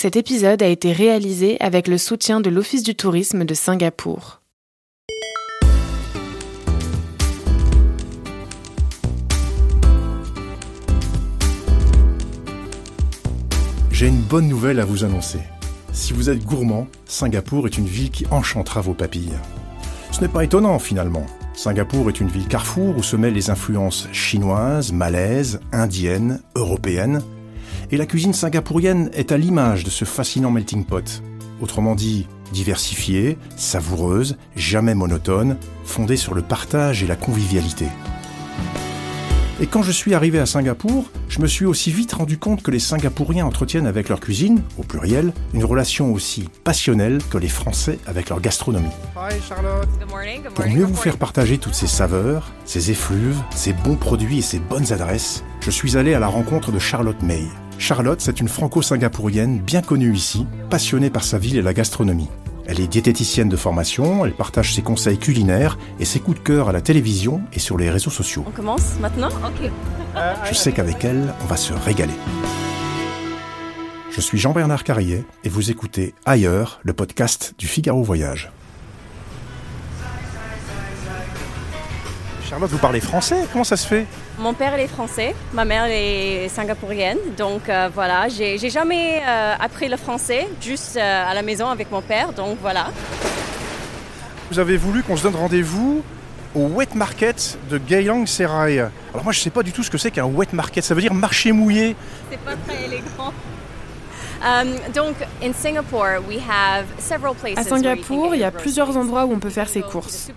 Cet épisode a été réalisé avec le soutien de l'Office du tourisme de Singapour. J'ai une bonne nouvelle à vous annoncer. Si vous êtes gourmand, Singapour est une ville qui enchantera vos papilles. Ce n'est pas étonnant finalement. Singapour est une ville carrefour où se mêlent les influences chinoises, malaises, indiennes, européennes. Et la cuisine singapourienne est à l'image de ce fascinant melting pot. Autrement dit, diversifiée, savoureuse, jamais monotone, fondée sur le partage et la convivialité. Et quand je suis arrivé à Singapour, je me suis aussi vite rendu compte que les Singapouriens entretiennent avec leur cuisine, au pluriel, une relation aussi passionnelle que les Français avec leur gastronomie. Pour mieux vous faire partager toutes ces saveurs, ces effluves, ces bons produits et ces bonnes adresses, je suis allé à la rencontre de Charlotte May. Charlotte, c'est une franco-singapourienne bien connue ici, passionnée par sa ville et la gastronomie. Elle est diététicienne de formation, elle partage ses conseils culinaires et ses coups de cœur à la télévision et sur les réseaux sociaux. On commence maintenant? Ok. Je sais qu'avec elle, on va se régaler. Je suis Jean-Bernard Carrier et vous écoutez Ailleurs, le podcast du Figaro Voyage. Charlotte, vous parlez français? Comment ça se fait? Mon père il est français, ma mère elle est singapourienne, donc euh, voilà, j'ai j'ai jamais euh, appris le français, juste euh, à la maison avec mon père, donc voilà. Vous avez voulu qu'on se donne rendez-vous au wet market de Geylang Serai. Alors moi je sais pas du tout ce que c'est qu'un wet market, ça veut dire marché mouillé. C'est pas très élégant. À Singapour, il y a plusieurs endroits où on peut faire ses courses.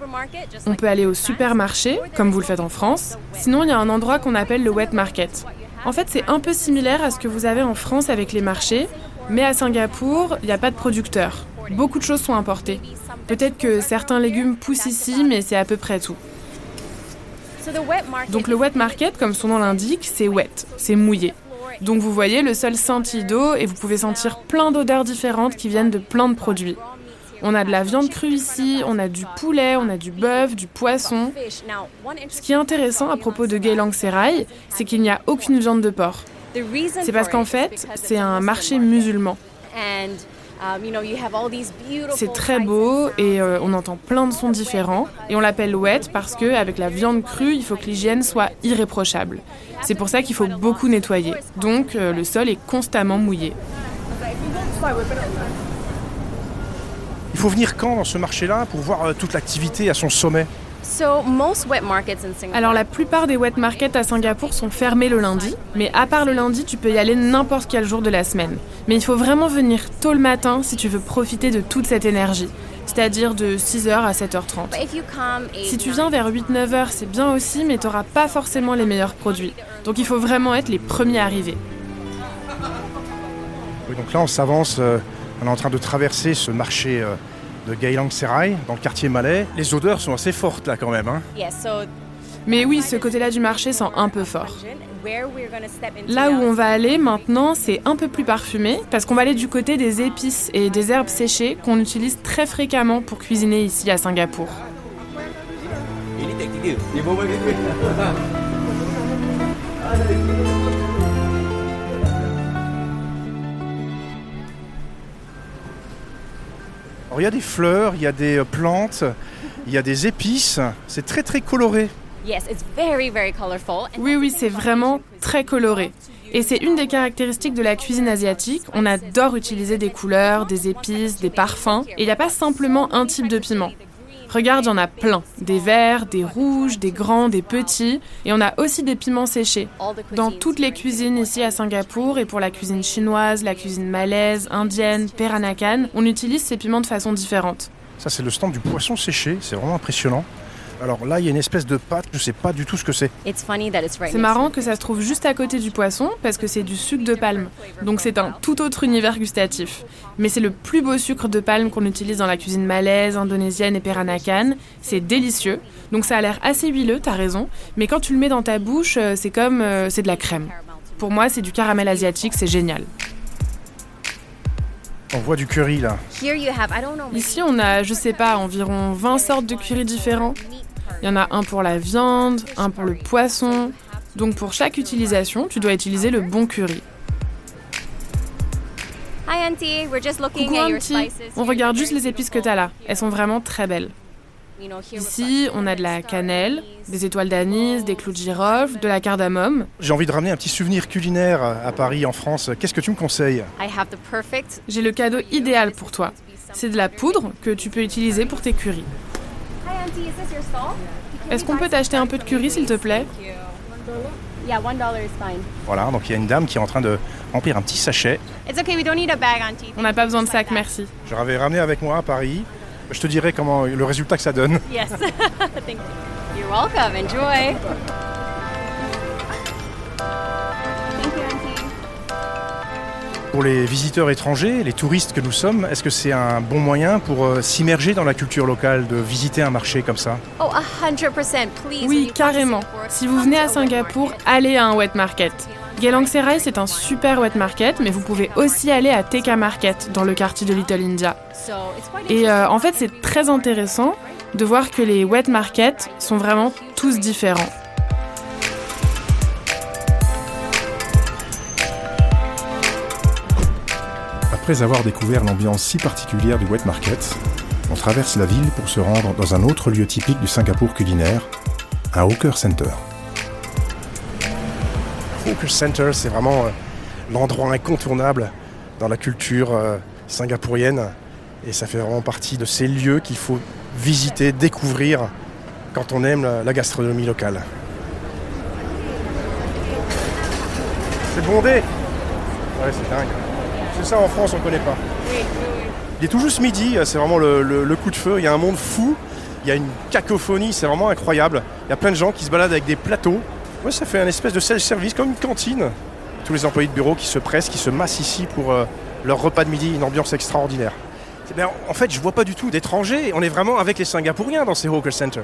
On peut aller au supermarché, comme vous le faites en France. Sinon, il y a un endroit qu'on appelle le wet market. En fait, c'est un peu similaire à ce que vous avez en France avec les marchés, mais à Singapour, il n'y a pas de producteurs. Beaucoup de choses sont importées. Peut-être que certains légumes poussent ici, mais c'est à peu près tout. Donc le wet market, comme son nom l'indique, c'est wet, c'est mouillé. Donc vous voyez, le sol scintille d'eau et vous pouvez sentir plein d'odeurs différentes qui viennent de plein de produits. On a de la viande crue ici, on a du poulet, on a du bœuf, du poisson. Ce qui est intéressant à propos de Geylang Serai, c'est qu'il n'y a aucune viande de porc. C'est parce qu'en fait, c'est un marché musulman. C'est très beau et euh, on entend plein de sons différents. Et on l'appelle wet parce que avec la viande crue, il faut que l'hygiène soit irréprochable. C'est pour ça qu'il faut beaucoup nettoyer. Donc euh, le sol est constamment mouillé. Il faut venir quand dans ce marché-là pour voir euh, toute l'activité à son sommet? Alors la plupart des wet markets à Singapour sont fermés le lundi, mais à part le lundi, tu peux y aller n'importe quel jour de la semaine. Mais il faut vraiment venir tôt le matin si tu veux profiter de toute cette énergie, c'est-à-dire de 6h à 7h30. But if you come eight, Si tu viens vers 8-9 heures, c'est bien aussi, mais tu n'auras pas forcément les meilleurs produits. Donc il faut vraiment être les premiers arrivés. Oui, donc là on s'avance, euh, on est en train de traverser ce marché euh, de Geylang Serai dans le quartier malais. Les odeurs sont assez fortes là quand même. Hein. Mais oui, ce côté-là du marché sent un peu fort. Là où on va aller maintenant, c'est un peu plus parfumé, parce qu'on va aller du côté des épices et des herbes séchées qu'on utilise très fréquemment pour cuisiner ici à Singapour. Alors il y a des fleurs, il y a des euh, plantes, il y a des épices. C'est très très coloré. Yes, it's very very colorful. And Oui, oui, c'est vraiment très coloré. Et c'est une des caractéristiques de la cuisine asiatique. On adore utiliser des couleurs, des épices, des parfums. Et il n'y a pas simplement un type de piment. Regarde, il y en a plein. Des verts, des rouges, des grands, des petits. Et on a aussi des piments séchés. Dans toutes les cuisines ici à Singapour et pour la cuisine chinoise, la cuisine malaise, indienne, peranakan, on utilise ces piments de façon différente. Ça c'est le stand du poisson séché, c'est vraiment impressionnant. Alors là il y a une espèce de pâte, je sais pas du tout ce que c'est. C'est marrant que ça se trouve juste à côté du poisson parce que c'est du sucre de palme. Donc c'est un tout autre univers gustatif. Mais c'est le plus beau sucre de palme qu'on utilise dans la cuisine malaise, indonésienne et peranakan. C'est délicieux. Donc ça a l'air assez huileux, t'as raison. Mais quand tu le mets dans ta bouche, euh, c'est comme euh, c'est de la crème. Pour moi, c'est du caramel asiatique, c'est génial. On voit du curry là. Ici, on a, je sais pas, environ 20 sortes de curry différents. Il y en a un pour la viande, un pour le poisson. Donc pour chaque utilisation, tu dois utiliser le bon curry. Hi, auntie, we're just looking Coucou at your Auntie, spices. on regarde juste les épices que t'as là. Elles sont vraiment très belles. Ici, on a de la cannelle, des étoiles d'anis, des clous de girofle, de la cardamome. J'ai envie de ramener un petit souvenir culinaire à Paris, en France. Qu'est-ce que tu me conseilles? I have the perfect. J'ai le cadeau idéal pour toi. C'est de la poudre que tu peux utiliser pour tes currys. Est-ce qu'on peut t'acheter un peu de curry, s'il te plaît? Yeah, one dollar is fine. Voilà, donc il y a une dame qui est en train de remplir un petit sachet. It's okay, we don't need a bag, auntie. On n'a pas besoin de sac, merci. Je l'avais ramené avec moi à Paris. Je te dirai comment le résultat que ça donne. Yes. Thank you. You're welcome. Enjoy. Pour les visiteurs étrangers, les touristes que nous sommes, est-ce que c'est un bon moyen pour euh, s'immerger dans la culture locale, de visiter un marché comme ça? Oh, Oui, carrément. Si vous venez à Singapour, allez à un wet market. Geylang Serai, c'est un super wet market, mais vous pouvez aussi aller à Teka Market, dans le quartier de Little India. So, it's quite Et euh, en fait, c'est très intéressant de voir que les wet markets sont vraiment tous différents. Après avoir découvert l'ambiance si particulière du wet market, on traverse la ville pour se rendre dans un autre lieu typique du Singapour culinaire, un hawker center. Hawker Center, c'est vraiment euh, l'endroit incontournable dans la culture euh, singapourienne et ça fait vraiment partie de ces lieux qu'il faut visiter, découvrir quand on aime la, la gastronomie locale. C'est bondé Ouais, c'est dingue. C'est ça en France, on connaît pas. Il est tout juste midi, c'est vraiment le, le- le coup de feu. Il y a un monde fou, il y a une cacophonie, c'est vraiment incroyable. Il y a plein de gens qui se baladent avec des plateaux. Ouais, ça fait un espèce de self-service, comme une cantine. Tous les employés de bureau qui se pressent, qui se massent ici pour euh, leur repas de midi, une ambiance extraordinaire. Bien, en fait, je vois pas du tout d'étrangers. On est vraiment avec les Singapouriens dans ces hawker centers.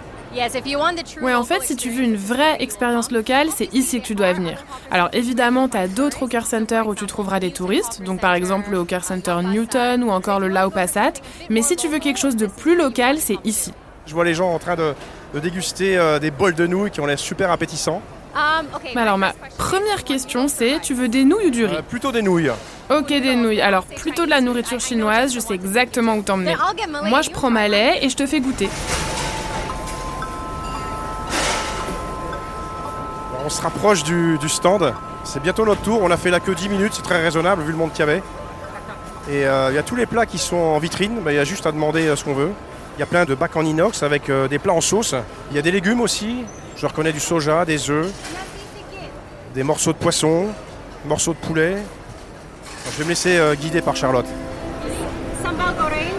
Ouais, en fait, si tu veux une vraie expérience locale, c'est ici que tu dois venir. Alors évidemment, tu as d'autres hawker centers où tu trouveras des touristes, donc par exemple le hawker center Newton ou encore le Lao Passat, mais si tu veux quelque chose de plus local, c'est ici. Je vois les gens en train de, de déguster euh, des bols de nouilles qui ont l'air super appétissants. Um, alors ma première question, c'est tu veux des nouilles ou du riz? Euh, plutôt des nouilles. Ok, des nouilles. Alors plutôt de la nourriture chinoise, je sais exactement où t'emmener. Moi, je prends ma lait et je te fais goûter. On se rapproche du, du stand. C'est bientôt notre tour. On a fait la queue 10 minutes. C'est très raisonnable vu le monde qu'il y avait. Et euh, il y a tous les plats qui sont en vitrine. Bah, Il y a juste à demander euh, ce qu'on veut. Il y a plein de bacs en inox avec euh, des plats en sauce. Il y a des légumes aussi. Je reconnais du soja, des œufs, des morceaux de poisson, morceaux de poulet. Je vais me laisser euh, guider par Charlotte. Sambal goreng.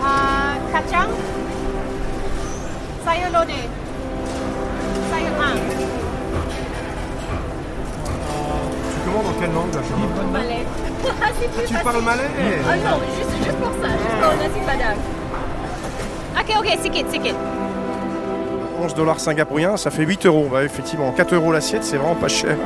Uh, kacang. Sayur lodeh. Sayur hang. Tu commandes en quelle langue là, Charlotte Malais. C'est plus Tu facile. parles malais Ah non, juste, juste pour ça, juste pour le nasi padang. Ok, ok, sikit, sikit. 11 dollars singapouriens, ça fait 8 euros. Bah, effectivement, 4 euros l'assiette, c'est vraiment pas cher.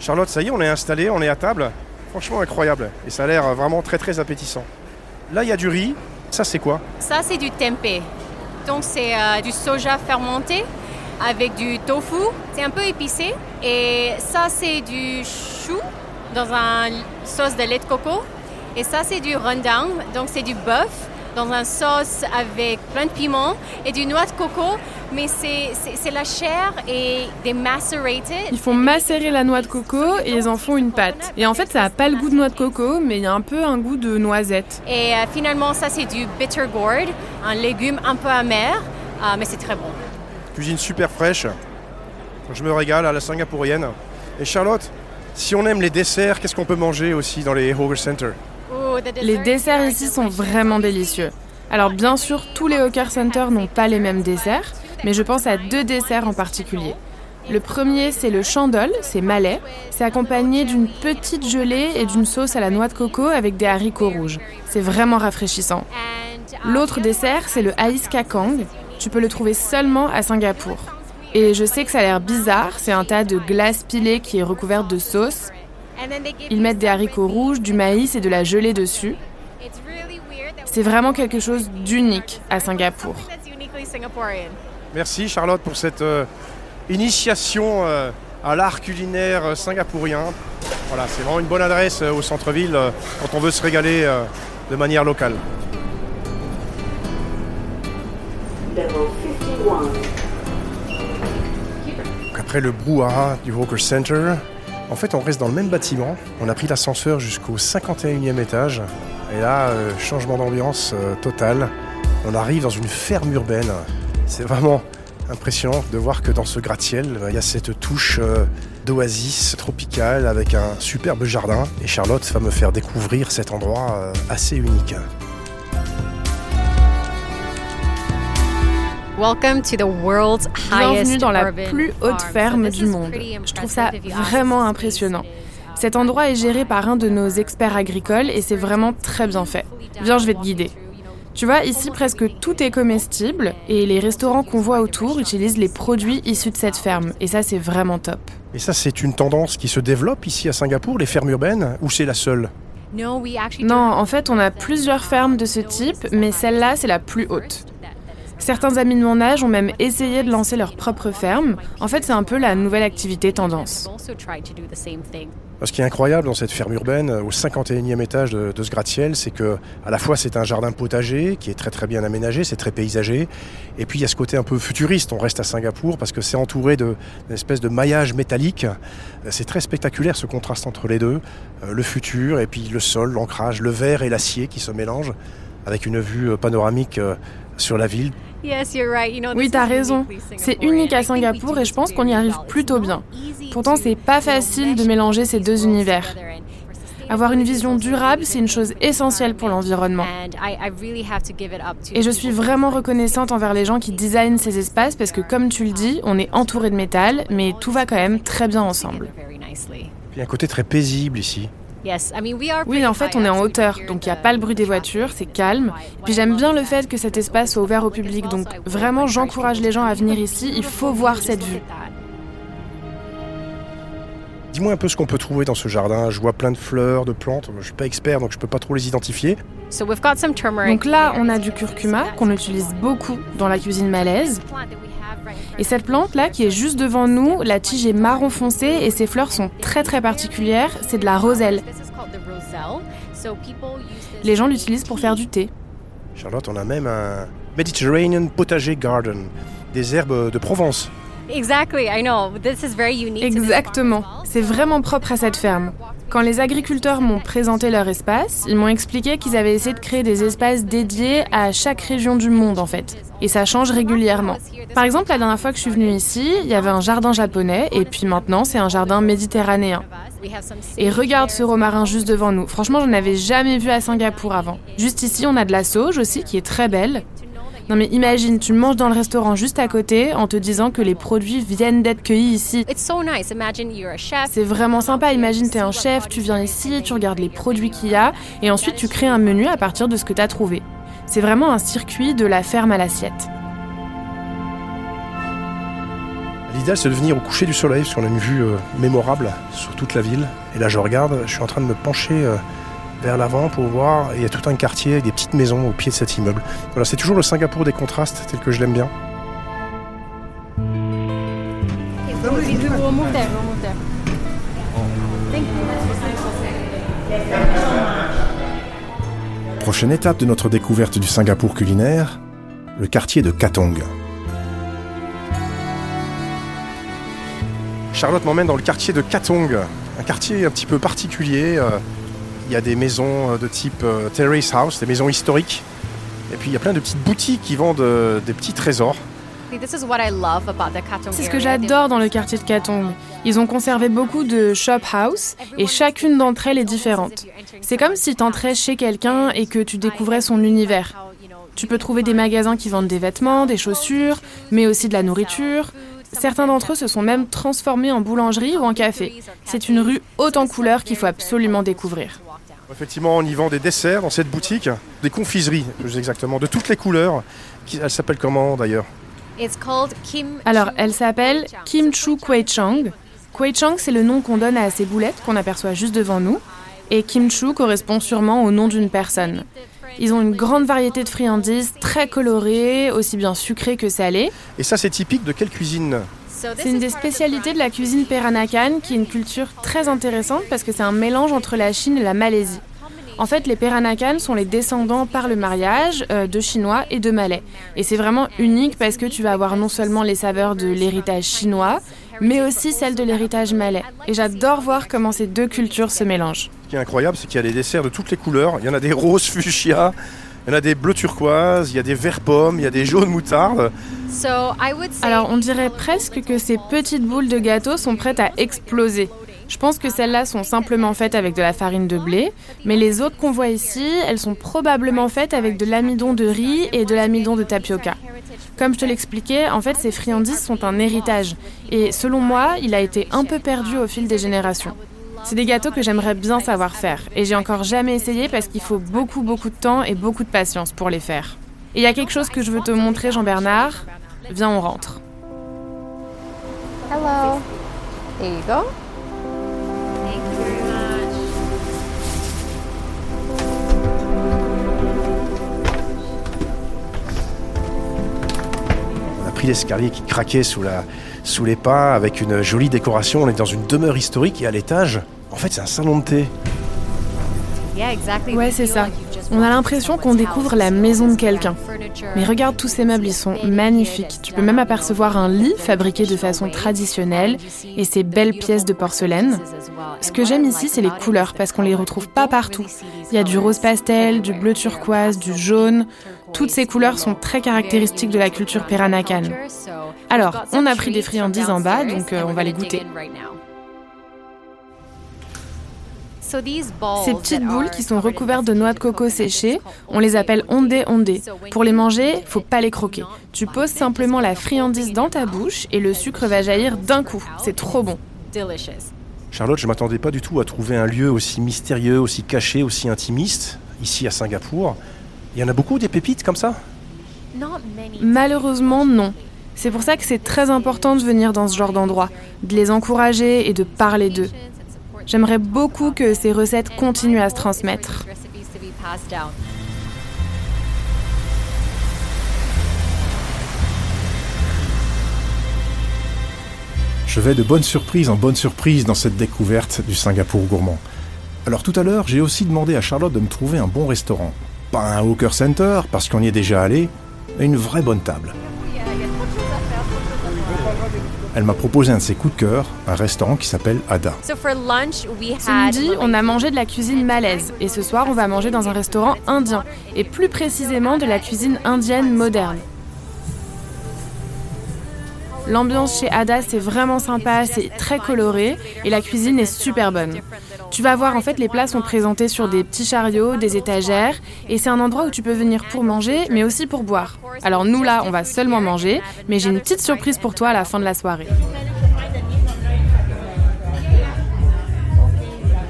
Charlotte, ça y est, on est installé, on est à table. Franchement incroyable. Et ça a l'air vraiment très très appétissant. Là, il y a du riz. Ça, c'est quoi? Ça, c'est du tempeh. Donc, c'est euh, du soja fermenté avec du tofu. C'est un peu épicé. Et ça, c'est du chou dans une sauce de lait de coco. Et ça, c'est du rendang. Donc, c'est du bœuf dans une sauce avec plein de piments et du noix de coco. Mais c'est la chair et des macerated. Ils font macérer la noix de coco et ils en font une pâte. Et en fait, ça a pas le goût de noix de coco, mais il y a un peu un goût de noisette. Et euh, finalement, ça, c'est du bitter gourd, un légume un peu amer, euh, mais c'est très bon. Cuisine super fraîche. Je me régale à la singapourienne. Et Charlotte, si on aime les desserts, qu'est-ce qu'on peut manger aussi dans les Hawker Center? Les desserts ici sont vraiment délicieux. Alors bien sûr, tous les hawker centers n'ont pas les mêmes desserts, mais je pense à deux desserts en particulier. Le premier, c'est le chandol, c'est malais. C'est accompagné d'une petite gelée et d'une sauce à la noix de coco avec des haricots rouges. C'est vraiment rafraîchissant. L'autre dessert, c'est le Ais Kakang. Tu peux le trouver seulement à Singapour. Et je sais que ça a l'air bizarre, c'est un tas de glace pilée qui est recouverte de sauce. Ils mettent des haricots rouges, du maïs et de la gelée dessus. C'est vraiment quelque chose d'unique à Singapour. Merci Charlotte pour cette euh, initiation euh, à l'art culinaire singapourien. Voilà, c'est vraiment une bonne adresse euh, au centre-ville euh, quand on veut se régaler euh, de manière locale. Level 51. Après le brouhaha du Walker Center, en fait on reste dans le même bâtiment. On a pris l'ascenseur jusqu'au 51e étage. Et là, euh, changement d'ambiance euh, total. On arrive dans une ferme urbaine. C'est vraiment impressionnant de voir que dans ce gratte-ciel, il y a cette touche euh, d'oasis tropicale avec un superbe jardin. Et Charlotte va me faire découvrir cet endroit assez unique. Welcome to the world's Bienvenue highest dans la plus haute farm. ferme du monde. Je trouve ça vraiment impressionnant. Cet endroit est géré par un de nos experts agricoles et c'est vraiment très bien fait. Viens, je vais te guider. Tu vois, ici presque tout est comestible et les restaurants qu'on voit autour utilisent les produits issus de cette ferme et ça c'est vraiment top. Et ça, c'est une tendance qui se développe ici à Singapour, les fermes urbaines, ou c'est la seule? No, we actually Non, en fait on a plusieurs fermes de ce type mais celle-là c'est la plus haute. Certains amis de mon âge ont même essayé de lancer leur propre ferme. En fait c'est un peu la nouvelle activité tendance. Ce qui est incroyable dans cette ferme urbaine, au 51e étage de, de ce gratte-ciel, c'est que à la fois c'est un jardin potager qui est très très bien aménagé, c'est très paysager, et puis il y a ce côté un peu futuriste. On reste à Singapour parce que c'est entouré d'une espèce de maillage métallique. Euh, C'est très spectaculaire ce contraste entre les deux, Euh, le futur et puis le sol, l'ancrage, le verre et l'acier qui se mélangent avec une vue euh, panoramique euh, sur la ville. Yes, you're right. You know, Oui, t'as is raison. C'est unique à Singapour et je pense qu'on y arrive plutôt bien. Pourtant, c'est pas facile de mélanger ces deux univers. Avoir une vision durable, c'est une chose essentielle pour l'environnement. And I, I really have to give it up to Et je the suis people who vraiment design reconnaissante envers les gens qui designent ces espaces parce que, comme tu le dis, on est entouré de métal, mais tout va quand même très bien ensemble. il y a un côté très paisible ici. Yes, I mean, we are Oui, en fait, on est en hauteur, donc il n'y a pas le bruit des voitures, c'est calme. Puis j'aime bien le fait que cet espace soit ouvert au public, donc vraiment j'encourage les gens à venir ici, il faut voir cette vue. Dis-moi un peu ce qu'on peut trouver dans ce jardin. Je vois plein de fleurs, de plantes. Je suis pas expert, donc je peux pas trop les identifier. So we've got some turmeric Donc là, on a du curcuma qu'on utilise beaucoup dans la cuisine malaise. Et cette plante là qui est juste devant nous, la tige est marron foncé et ses fleurs sont très très particulières, c'est de la roselle. Les gens l'utilisent pour faire du thé. Charlotte, on a même un Mediterranean Potager Garden, des herbes de Provence. Exactly, I know. This is very unique. to this Exactement. C'est vraiment propre à cette ferme. Quand les agriculteurs m'ont présenté leur espace, ils m'ont expliqué qu'ils avaient essayé de créer des espaces dédiés à chaque région du monde en fait. Et ça change régulièrement. Par exemple, la dernière fois que je suis venue ici, il y avait un jardin japonais et puis maintenant c'est un jardin méditerranéen. Et regarde ce romarin juste devant nous. Franchement, je n'avais jamais vu à Singapour avant. Juste ici, on a de la sauge aussi qui est très belle. Non mais imagine, tu manges dans le restaurant juste à côté en te disant que les produits viennent d'être cueillis ici. It's so nice. Imagine you're a chef. C'est vraiment sympa. Imagine, t'es un chef, tu viens ici, tu regardes les produits qu'il y a, et ensuite tu crées un menu à partir de ce que t'as trouvé. C'est vraiment un circuit de la ferme à l'assiette. L'idéal, c'est de venir au coucher du soleil, parce qu'on a une vue euh, mémorable sur toute la ville. Et là, je regarde, je suis en train de me pencher euh, vers l'avant pour voir. Il y a tout un quartier avec des petites maisons au pied de cet immeuble. Voilà, c'est toujours le Singapour des contrastes, tel que je l'aime bien. Prochaine étape de notre découverte du Singapour culinaire, le quartier de Katong. Charlotte m'emmène dans le quartier de Katong, un quartier un petit peu particulier. euh, Il y a des maisons euh, de type euh, terrace house, des maisons historiques. Et puis il y a plein de petites boutiques qui vendent euh, des petits trésors. This is what I love about the Katong C'est ce que j'adore dans le quartier de Katong. Ils ont conservé beaucoup de shop house et chacune d'entre elles est différente. C'est comme si t'entrais chez quelqu'un et que tu découvrais son univers. Tu peux trouver des magasins qui vendent des vêtements, des chaussures, mais aussi de la nourriture. Certains d'entre eux se sont même transformés en boulangerie ou en café. C'est une rue haute en couleurs qu'il faut absolument découvrir. Effectivement, on y vend des desserts dans cette boutique, des confiseries, plus exactement, de toutes les couleurs. Qui- Elle s'appelle comment d'ailleurs? Alors, elle s'appelle Kim Chu Kwei Chang. Kwei Chang, c'est le nom qu'on donne à ces boulettes qu'on aperçoit juste devant nous. Et Kim Chu correspond sûrement au nom d'une personne. Ils ont une grande variété de friandises très colorées, aussi bien sucrées que salées. Et ça, c'est typique de quelle cuisine? C'est une des spécialités de la cuisine Peranakan, qui est une culture très intéressante parce que c'est un mélange entre la Chine et la Malaisie. En fait, les Peranakan sont les descendants par le mariage euh, de Chinois et de Malais. Et c'est vraiment unique parce que tu vas avoir non seulement les saveurs de l'héritage chinois, mais aussi celles de l'héritage malais. Et j'adore voir comment ces deux cultures se mélangent. Ce qui est incroyable, c'est qu'il y a des desserts de toutes les couleurs. Il y en a des roses fuchsia, il y en a des bleus turquoise, il y a des verts pommes, il y a des jaunes moutarde. Alors on dirait presque que ces petites boules de gâteau sont prêtes à exploser. Je pense que celles-là sont simplement faites avec de la farine de blé, mais les autres qu'on voit ici, elles sont probablement faites avec de l'amidon de riz et de l'amidon de tapioca. Comme je te l'expliquais, en fait, ces friandises sont un héritage, et selon moi, il a été un peu perdu au fil des générations. C'est des gâteaux que j'aimerais bien savoir faire, et j'ai encore jamais essayé parce qu'il faut beaucoup beaucoup de temps et beaucoup de patience pour les faire. Et il y a quelque chose que je veux te montrer, Jean-Bernard. Viens, on rentre. Hello. There you go. On a pris l'escalier qui craquait sous, la, sous les pas avec une jolie décoration. On est dans une demeure historique et à l'étage, en fait, c'est un salon de thé. Ouais, c'est ça. On a l'impression qu'on découvre la maison de quelqu'un. Mais regarde tous ces meubles, ils sont magnifiques. Tu peux même apercevoir un lit fabriqué de façon traditionnelle et ces belles pièces de porcelaine. Ce que j'aime ici, c'est les couleurs parce qu'on les retrouve pas partout. Il y a du rose pastel, du bleu turquoise, du jaune. Toutes ces couleurs sont très caractéristiques de la culture Peranakan. Alors, on a pris des friandises en bas, donc euh, on va les goûter. Ces petites boules qui sont recouvertes de noix de coco séchées, on les appelle ondé ondé. Pour les manger, faut pas les croquer. Tu poses simplement la friandise dans ta bouche et le sucre va jaillir d'un coup. C'est trop bon. Charlotte, je m'attendais pas du tout à trouver un lieu aussi mystérieux, aussi caché, aussi intimiste, ici à Singapour. Il y en a beaucoup des pépites comme ça? Malheureusement, non. C'est pour ça que c'est très important de venir dans ce genre d'endroit, de les encourager et de parler d'eux. J'aimerais beaucoup que ces recettes continuent à se transmettre. Je vais de bonne surprise en bonne surprise dans cette découverte du Singapour gourmand. Alors tout à l'heure, j'ai aussi demandé à Charlotte de me trouver un bon restaurant. Pas un hawker center, parce qu'on y est déjà allé, mais une vraie bonne table. Elle m'a proposé un de ses coups de cœur, un restaurant qui s'appelle Ada. Ce midi, on a mangé de la cuisine malaise et ce soir, on va manger dans un restaurant indien et plus précisément de la cuisine indienne moderne. L'ambiance chez Ada, c'est vraiment sympa, c'est très coloré et la cuisine est super bonne. Tu vas voir, en fait, les plats sont présentés sur des petits chariots, des étagères, et c'est un endroit où tu peux venir pour manger, mais aussi pour boire. Alors nous, là, on va seulement manger, mais j'ai une petite surprise pour toi à la fin de la soirée.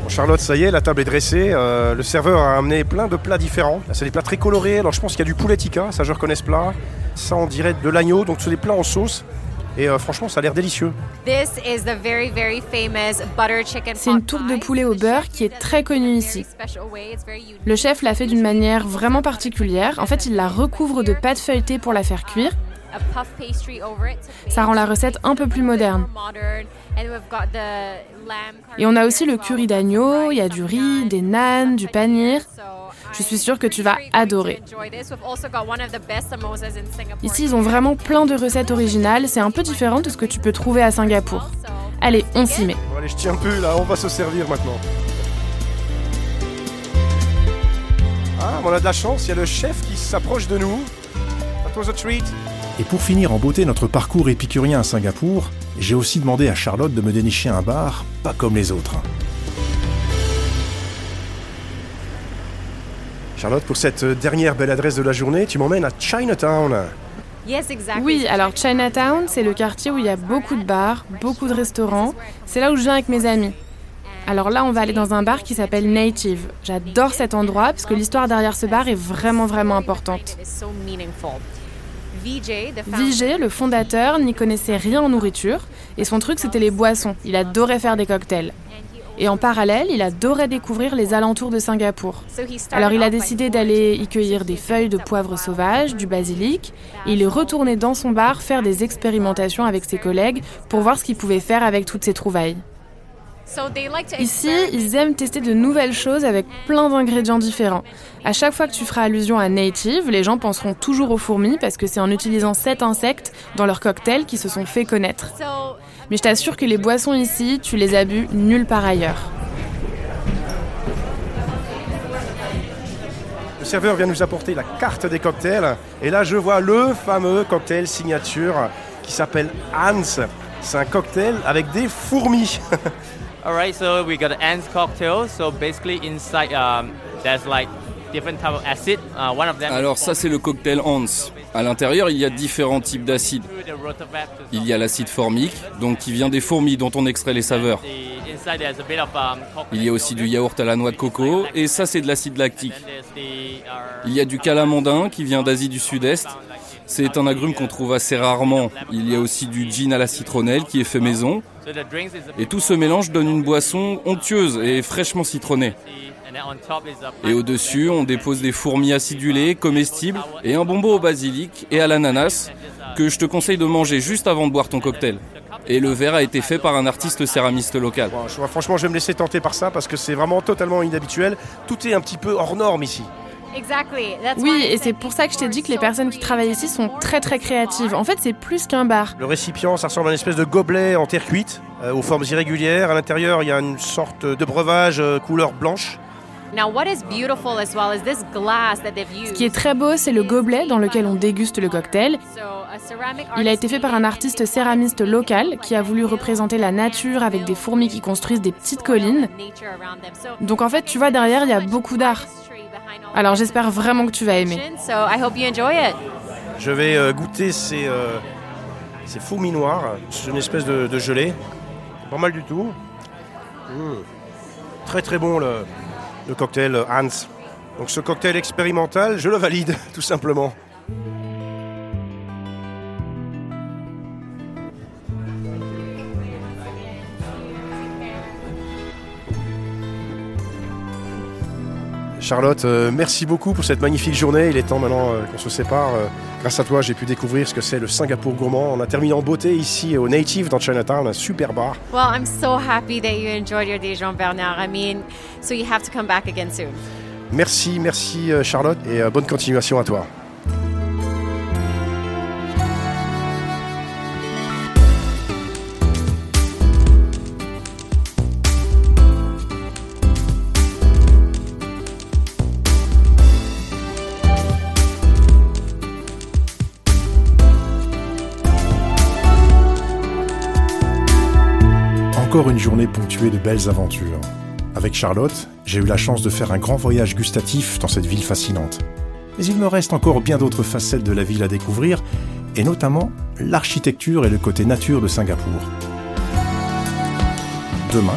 Charlotte, ça y est, la table est dressée. Euh, le serveur a amené plein de plats différents. C'est des plats très colorés. Alors je pense qu'il y a du poulet tikka, ça je reconnais ce plat. Ça on dirait de l'agneau, donc c'est des plats en sauce. Et euh, franchement, ça a l'air délicieux. C'est une tourte de poulet au beurre qui est très connue ici. Le chef l'a fait d'une manière vraiment particulière. En fait, il la recouvre de pâte feuilletée pour la faire cuire. Ça rend la recette un peu plus moderne. Et on a aussi le curry d'agneau, il y a du riz, des nanes, du panir. Je suis sûre que tu vas adorer. Ici, ils ont vraiment plein de recettes originales. C'est un peu différent de ce que tu peux trouver à Singapour. Allez, on s'y met. allez, je tiens plus là, on va se servir maintenant. Ah, on a de la chance, il y a le chef qui s'approche de nous. That was a treat. Et pour finir en beauté notre parcours épicurien à Singapour, j'ai aussi demandé à Charlotte de me dénicher un bar, pas comme les autres. Charlotte, pour cette dernière belle adresse de la journée, tu m'emmènes à Chinatown. Oui, alors Chinatown, c'est le quartier où il y a beaucoup de bars, beaucoup de restaurants. C'est là où je viens avec mes amis. Alors là, on va aller dans un bar qui s'appelle Native. J'adore cet endroit parce que l'histoire derrière ce bar est vraiment, vraiment importante. Vijay, le fondateur, n'y connaissait rien en nourriture et son truc c'était les boissons. Il adorait faire des cocktails. Et en parallèle, il adorait découvrir les alentours de Singapour. Alors il a décidé d'aller y cueillir des feuilles de poivre sauvage, du basilic, il est retourné dans son bar faire des expérimentations avec ses collègues pour voir ce qu'il pouvait faire avec toutes ces trouvailles. Ici, ils aiment tester de nouvelles choses avec plein d'ingrédients différents. À chaque fois que tu feras allusion à native, les gens penseront toujours aux fourmis parce que c'est en utilisant cet insecte dans leurs cocktails qu'ils se sont fait connaître. Mais je t'assure que les boissons ici, tu les as bu nulle part ailleurs. Le serveur vient nous apporter la carte des cocktails et là je vois le fameux cocktail signature qui s'appelle Hans. C'est un cocktail avec des fourmis. Alright, so we got an ants cocktail. So basically inside um, there's like different type of acid. Uh, one of them Alors ça c'est le cocktail Hans. À l'intérieur, il y a différents types d'acides. Il y a l'acide formique, donc qui vient des fourmis dont on extrait les saveurs. Il y a aussi du yaourt à la noix de coco, et ça c'est de l'acide lactique. Il y a du calamondin qui vient d'Asie du Sud-Est. C'est un agrume qu'on trouve assez rarement. Il y a aussi du gin à la citronnelle qui est fait maison. Et tout ce mélange donne une boisson onctueuse et fraîchement citronnée. Et au-dessus, on dépose des fourmis acidulées, comestibles, et un bonbon au basilic et à l'ananas, que je te conseille de manger juste avant de boire ton cocktail. Et le verre a été fait par un artiste céramiste local. Franchement, je vais me laisser tenter par ça parce que c'est vraiment totalement inhabituel. Tout est un petit peu hors norme ici. Oui, et c'est pour ça que je t'ai dit que les personnes qui travaillent ici sont très très créatives. En fait, c'est plus qu'un bar. Le récipient, ça ressemble à une espèce de gobelet en terre cuite, euh, aux formes irrégulières. À l'intérieur, il y a une sorte de breuvage euh, couleur blanche. Ce qui est très beau, c'est le gobelet dans lequel on déguste le cocktail. Il a été fait par un artiste céramiste local qui a voulu représenter la nature avec des fourmis qui construisent des petites collines. Donc en fait, tu vois, derrière, il y a beaucoup d'art. Alors j'espère vraiment que tu vas aimer. Je vais euh, goûter ces, euh, ces fourmis noires. C'est une espèce de, de gelée. Pas mal du tout. Mmh. Très très bon le, le cocktail euh, Hans. Donc ce cocktail expérimental, je le valide tout simplement. Charlotte, euh, merci beaucoup pour cette magnifique journée. Il est temps maintenant euh, qu'on se sépare. Euh, grâce à toi, j'ai pu découvrir ce que c'est le Singapour gourmand. On a terminé en beauté ici au Native dans Chinatown, un super bar. Well, I'm so happy that you enjoyed your day, Jean-Bernard. I mean, so you have to come back again soon. Merci, merci Charlotte et bonne continuation à toi. Une journée ponctuée de belles aventures. Avec Charlotte, j'ai eu la chance de faire un grand voyage gustatif dans cette ville fascinante. Mais il me reste encore bien d'autres facettes de la ville à découvrir, et notamment l'architecture et le côté nature de Singapour. Demain,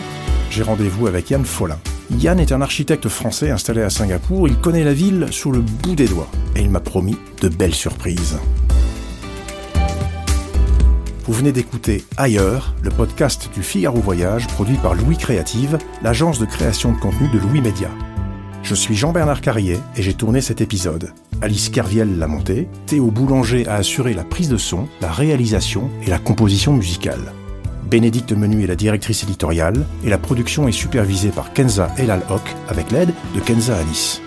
j'ai rendez-vous avec Yann Follin. Yann est un architecte français installé à Singapour, il connaît la ville sous le bout des doigts, et il m'a promis de belles surprises. Vous venez d'écouter Ailleurs, le podcast du Figaro Voyage produit par Louis Créative, l'agence de création de contenu de Louis Média. Je suis Jean-Bernard Carrier et j'ai tourné cet épisode. Alice Kerviel l'a monté, Théo Boulanger a assuré la prise de son, la réalisation et la composition musicale. Bénédicte Menu est la directrice éditoriale et la production est supervisée par Kenza Elal Hock avec l'aide de Kenza Alice.